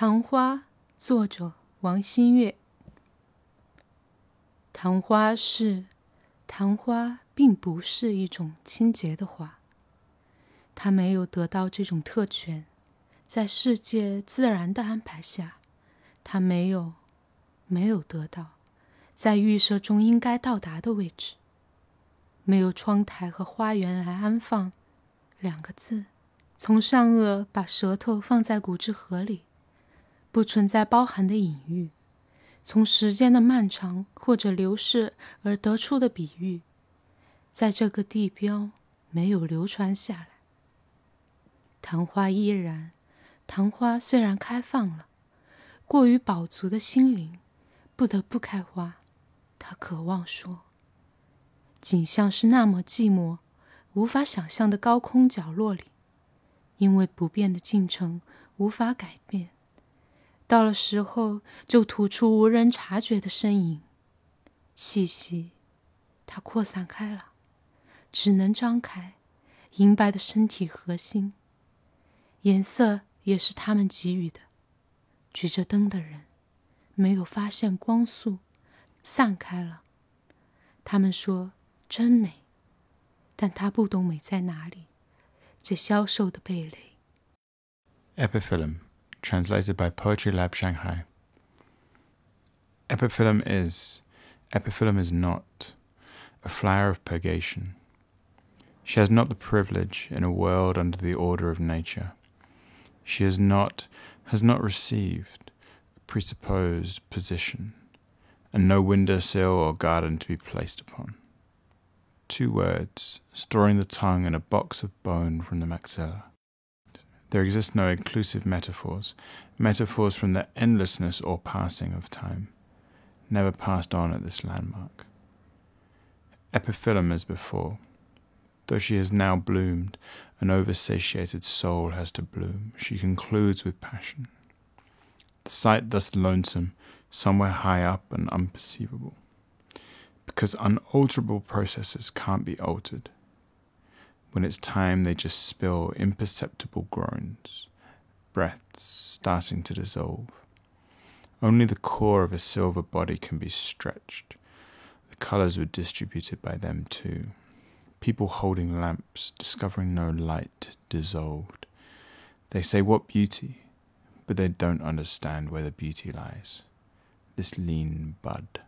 昙花，作者王新月。昙花是，昙花并不是一种清洁的花。它没有得到这种特权，在世界自然的安排下，它没有，没有得到，在预设中应该到达的位置。没有窗台和花园来安放，两个字，从上颚把舌头放在骨质盒里。不存在包含的隐喻，从时间的漫长或者流逝而得出的比喻，在这个地标没有流传下来。昙花依然，昙花虽然开放了，过于饱足的心灵不得不开花。他渴望说，景象是那么寂寞，无法想象的高空角落里，因为不变的进程无法改变。到了时候，就吐出无人察觉的身影，气息，它扩散开了，只能张开，银白的身体核心，颜色也是他们给予的。举着灯的人，没有发现光速，散开了。他们说真美，但他不懂美在哪里，这消瘦的蓓蕾。epiphylum translated by Poetry Lab Shanghai. Epiphyllum is, epiphyllum is not, a flower of purgation. She has not the privilege in a world under the order of nature. She has not, has not received a presupposed position, and no window sill or garden to be placed upon. Two words, storing the tongue in a box of bone from the maxilla. There exist no inclusive metaphors, metaphors from the endlessness or passing of time, never passed on at this landmark. Epiphyllum as before. Though she has now bloomed, an oversatiated soul has to bloom. She concludes with passion. The sight thus lonesome, somewhere high up and unperceivable. Because unalterable processes can't be altered when it's time, they just spill imperceptible groans, breaths starting to dissolve. Only the core of a silver body can be stretched. The colours were distributed by them too. People holding lamps, discovering no light, dissolved. They say, What beauty? But they don't understand where the beauty lies. This lean bud.